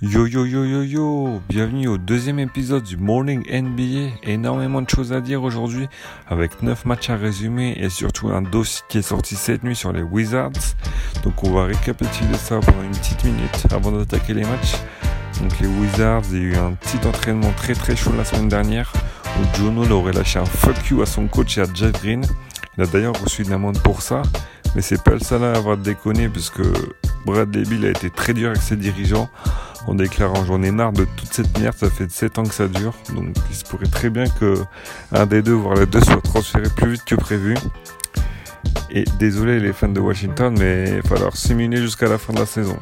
Yo yo yo yo yo, bienvenue au deuxième épisode du Morning NBA. Énormément de choses à dire aujourd'hui avec 9 matchs à résumer et surtout un dossier qui est sorti cette nuit sur les Wizards. Donc on va récapituler ça pendant une petite minute avant d'attaquer les matchs. Donc les Wizards, il y a eu un petit entraînement très très chaud la semaine dernière où Jono aurait lâché un fuck you à son coach et à Jeff Green. Il a d'ailleurs reçu une amende pour ça, mais c'est pas le seul à avoir déconné puisque Brad Bill a été très dur avec ses dirigeants en déclarant j'en ai marre de toute cette merde, ça fait 7 ans que ça dure, donc il se pourrait très bien que un des deux, voire les deux, soit transféré plus vite que prévu. Et désolé les fans de Washington, mais il va falloir simuler jusqu'à la fin de la saison.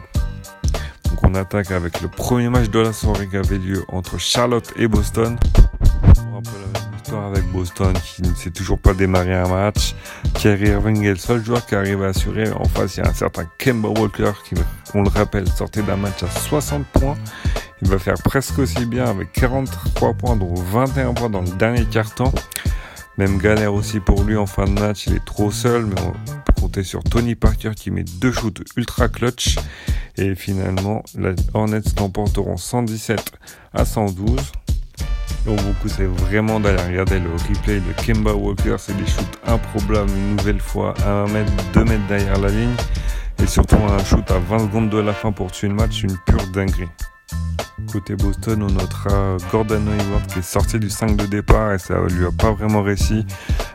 Donc on attaque avec le premier match de la soirée qui avait lieu entre Charlotte et Boston avec Boston qui ne sait toujours pas démarrer un match. Kerry Irving est le seul joueur qui arrive à assurer. En face, il y a un certain Kemba Walker qui, on le rappelle, sortait d'un match à 60 points. Il va faire presque aussi bien avec 43 points, dont 21 points dans le dernier quart-temps. Même galère aussi pour lui en fin de match, il est trop seul, mais on peut compter sur Tony Parker qui met deux shoots ultra clutch. Et finalement, les Hornets l'emporteront 117 à 112. Donc vous conseille vraiment d'aller regarder le replay de Kemba Walker. C'est des shoots improbables une nouvelle fois à 1 mètre, 2 mètres derrière la ligne. Et surtout un shoot à 20 secondes de la fin pour tuer le match, une pure dinguerie. Côté Boston, on notera Gordon Hayward qui est sorti du 5 de départ et ça lui a pas vraiment réussi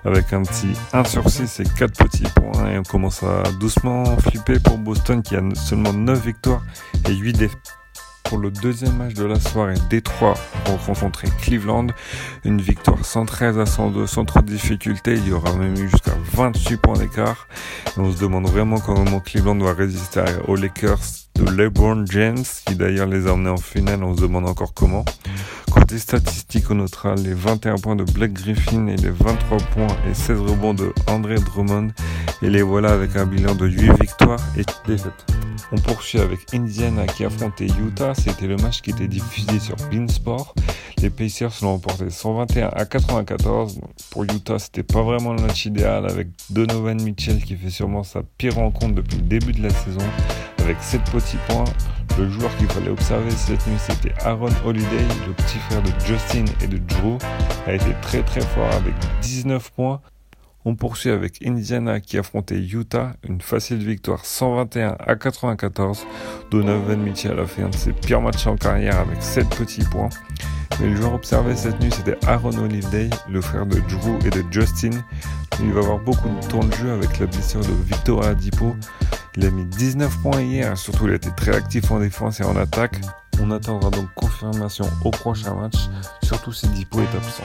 avec un petit 1 sur 6 et 4 petits points et on commence à doucement flipper pour Boston qui a seulement 9 victoires et 8 défaites pour le deuxième match de la soirée. Détroit rencontrer Cleveland. Une victoire 113 à 102 sans trop de difficultés. Il y aura même eu jusqu'à 28 points d'écart. on se demande vraiment comment Cleveland va résister aux Lakers de LeBron James, qui d'ailleurs les a emmenés en finale. On se demande encore comment. Statistiques, on notera les 21 points de Black Griffin et les 23 points et 16 rebonds de André Drummond. Et les voilà avec un bilan de 8 victoires et défaites. On poursuit avec Indiana qui affrontait Utah. C'était le match qui était diffusé sur Beansport. Les Pacers l'ont remporté 121 à 94. Pour Utah, c'était pas vraiment le match idéal avec Donovan Mitchell qui fait sûrement sa pire rencontre depuis le début de la saison avec 7 petits points. Le joueur qu'il fallait observer cette nuit, c'était Aaron Holiday, le petit frère de Justin et de Drew, a été très très fort avec 19 points. On poursuit avec Indiana qui affrontait Utah, une facile victoire 121 à 94. Donovan Mitchell a fait un de ses pires matchs en carrière avec 7 petits points. Mais le joueur observé cette nuit, c'était Aaron Holiday, le frère de Drew et de Justin. Il va avoir beaucoup de temps de jeu avec la blessure de Victor Adipo. Il a mis 19 points hier, surtout il a été très actif en défense et en attaque. On attendra donc confirmation au prochain match, surtout si Dipo est absent.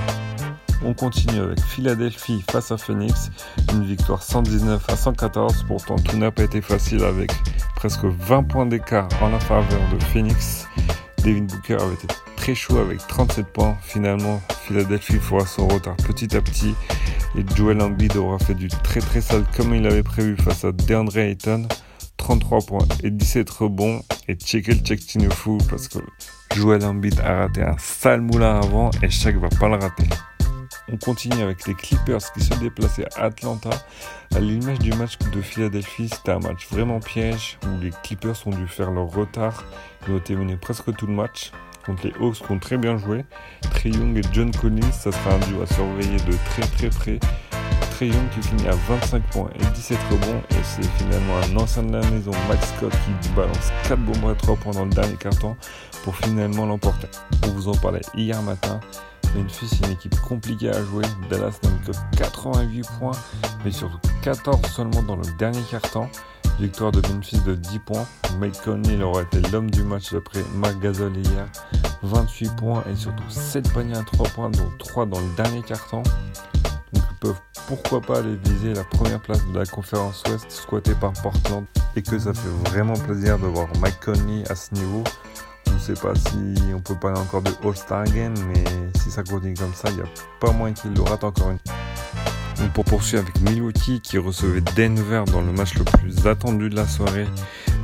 On continue avec Philadelphie face à Phoenix, une victoire 119 à 114, pourtant tout n'a pas été facile avec presque 20 points d'écart en la faveur de Phoenix. Devin Booker avait été très chaud avec 37 points. Finalement, Philadelphie fera son retard petit à petit et Joel Embiid aura fait du très très sale comme il avait prévu face à DeAndre Ayton. 33 points et 17 rebonds et checker le check fou parce que Joel Embiid a raté un sale moulin avant et Shaq va pas le rater. On continue avec les Clippers qui se déplaçaient à Atlanta. À l'image du match de Philadelphie, c'était un match vraiment piège où les Clippers ont dû faire leur retard. Ils ont été menés presque tout le match contre les Hawks qui ont très bien joué. Trey Young et John Collins, ça sera un duo à surveiller de très très près. Trey Young qui finit à 25 points et 17 rebonds et c'est finalement un ancien de la maison, Max Scott, qui balance 4 bombes à 3 points dans le dernier carton pour finalement l'emporter. On vous en parlait hier matin. Memphis, c'est une équipe compliquée à jouer. Dallas n'a que 88 points, mais surtout 14 seulement dans le dernier quart-temps. Victoire de Memphis de 10 points. Mike Conley aura été l'homme du match après Marc Gasol hier. 28 points et surtout 7 paniers à 3 points, dont 3 dans le dernier quart-temps. Donc ils peuvent pourquoi pas aller viser la première place de la conférence Ouest squattée par Portland. Et que ça fait vraiment plaisir de voir Mike Conley à ce niveau. Je ne sais pas si on peut parler encore de All-Star Game, mais si ça continue comme ça, il n'y a pas moins qu'il le encore une. Donc pour poursuivre avec Milwaukee qui recevait Denver dans le match le plus attendu de la soirée.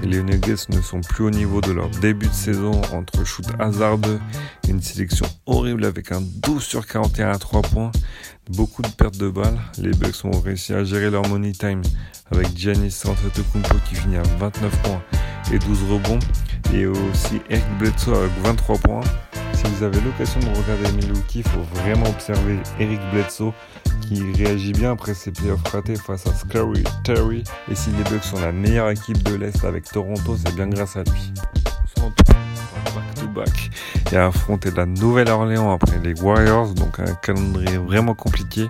les Nuggets ne sont plus au niveau de leur début de saison entre shoot hasardeux et une sélection horrible avec un 12 sur 41 à 3 points. Beaucoup de pertes de balles. Les Bucks ont réussi à gérer leur money time avec Giannis Antetokounmpo qui finit à 29 points et 12 rebonds. Et aussi Eric Bledsoe avec 23 points. Si vous avez l'occasion de regarder Milwaukee, il faut vraiment observer Eric Bledsoe qui réagit bien après ses playoffs ratés face à Scary Terry. Et si les Bucks sont la meilleure équipe de l'Est avec Toronto, c'est bien grâce à lui. Back to back et a affronté la Nouvelle-Orléans après les Warriors, donc un calendrier vraiment compliqué.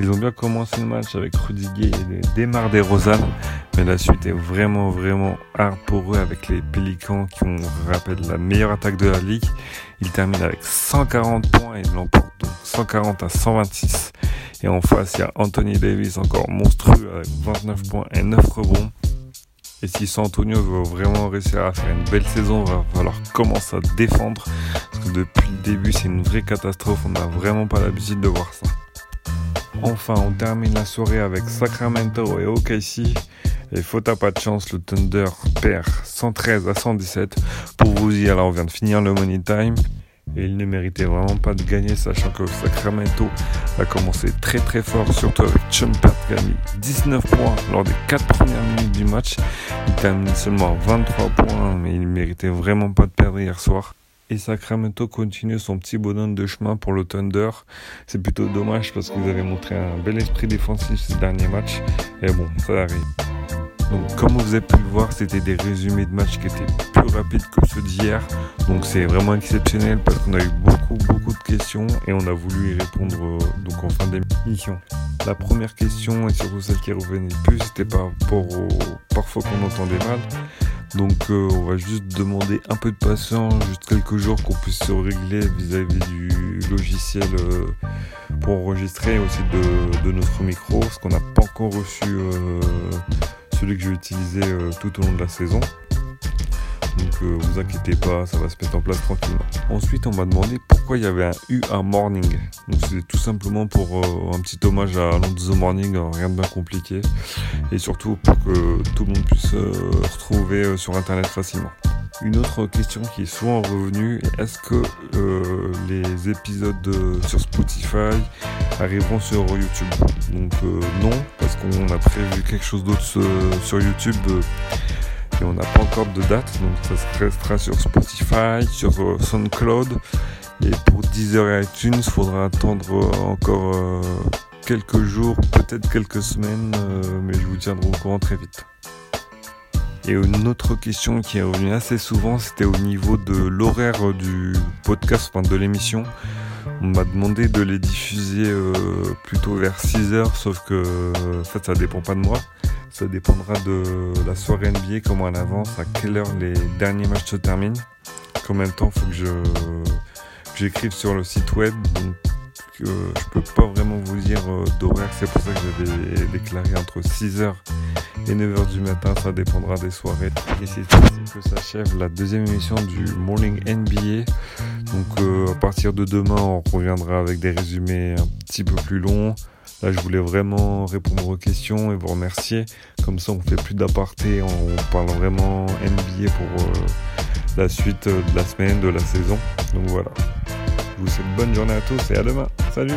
Ils ont bien commencé le match avec Rudy Gay et Demar DeRozan, mais la suite est vraiment vraiment hard pour eux avec les Pélicans qui ont, rappelle, la meilleure attaque de la ligue. Ils terminent avec 140 points et l'emportent donc 140 à 126. Et en face, il y a Anthony Davis encore monstrueux avec 29 points et 9 rebonds. Et si San Antonio veut vraiment réussir à faire une belle saison, il va falloir commencer à défendre. Parce que depuis le début, c'est une vraie catastrophe. On n'a vraiment pas l'habitude de voir ça. Enfin, on termine la soirée avec Sacramento et OKC. Et faute à pas de chance, le Thunder perd 113 à 117. Pour vous dire, alors on vient de finir le Money Time. Et il ne méritait vraiment pas de gagner, sachant que Sacramento a commencé très très fort, surtout avec Chumpert qui a mis 19 points lors des 4 premières minutes du match. Il termine seulement 23 points, mais il ne méritait vraiment pas de perdre hier soir. Et Sacramento continue son petit bonhomme de chemin pour le Thunder. C'est plutôt dommage parce qu'ils avaient montré un bel esprit défensif ces derniers matchs. Et bon, ça arrive. Donc comme vous avez pu le voir, c'était des résumés de matchs qui étaient plus rapides que ceux d'hier. Donc c'est vraiment exceptionnel parce qu'on a eu beaucoup beaucoup de questions et on a voulu y répondre euh, donc en fin d'émission. La première question et surtout celle qui revenait le plus, c'était par rapport au parfois qu'on entendait mal. Donc euh, on va juste demander un peu de patience, juste quelques jours qu'on puisse se régler vis-à-vis du logiciel euh, pour enregistrer aussi de, de notre micro, parce qu'on n'a pas encore reçu euh, celui que j'ai utilisé tout au long de la saison. Donc euh, vous inquiétez pas, ça va se mettre en place tranquillement. Ensuite, on m'a demandé pourquoi il y avait un U à Morning. Donc c'est tout simplement pour euh, un petit hommage à Alonso Morning, euh, rien de bien compliqué. Et surtout pour que tout le monde puisse euh, retrouver sur internet facilement. Une autre question qui est souvent revenue, est-ce que les épisodes sur Spotify arriveront sur YouTube? Donc non, parce qu'on a prévu quelque chose d'autre sur, YouTube et on n'a pas encore de date, donc ça restera sur Spotify, sur euh, SoundCloud et pour Deezer et iTunes, il faudra attendre euh, encore euh, quelques jours, peut-être quelques semaines, mais je vous tiendrai au courant très vite. Et une autre question qui est revenue assez souvent, c'était au niveau de l'horaire du podcast, enfin de l'émission. On m'a demandé de les diffuser euh, plutôt vers 6 heures, sauf que euh, en fait ça dépend pas de moi. Ça dépendra de la soirée NBA, comment elle avance, à quelle heure les derniers matchs se terminent. Combien de temps faut que je j'écrive sur le site web. Donc euh, je peux pas vraiment vous dire euh, d'horaire. C'est pour ça que j'avais déclaré entre 6h et 9h du matin. Ça dépendra des soirées. Et c'est ainsi que s'achève la deuxième émission du Morning NBA. Donc euh, à partir de demain, on reviendra avec des résumés un petit peu plus longs. Là, je voulais vraiment répondre aux questions et vous remercier. Comme ça, on fait plus d'aparté, on parle vraiment NBA pour euh, la suite euh, de la semaine, de la saison. Donc voilà. Je vous souhaite bonne journée à tous et à demain. Salut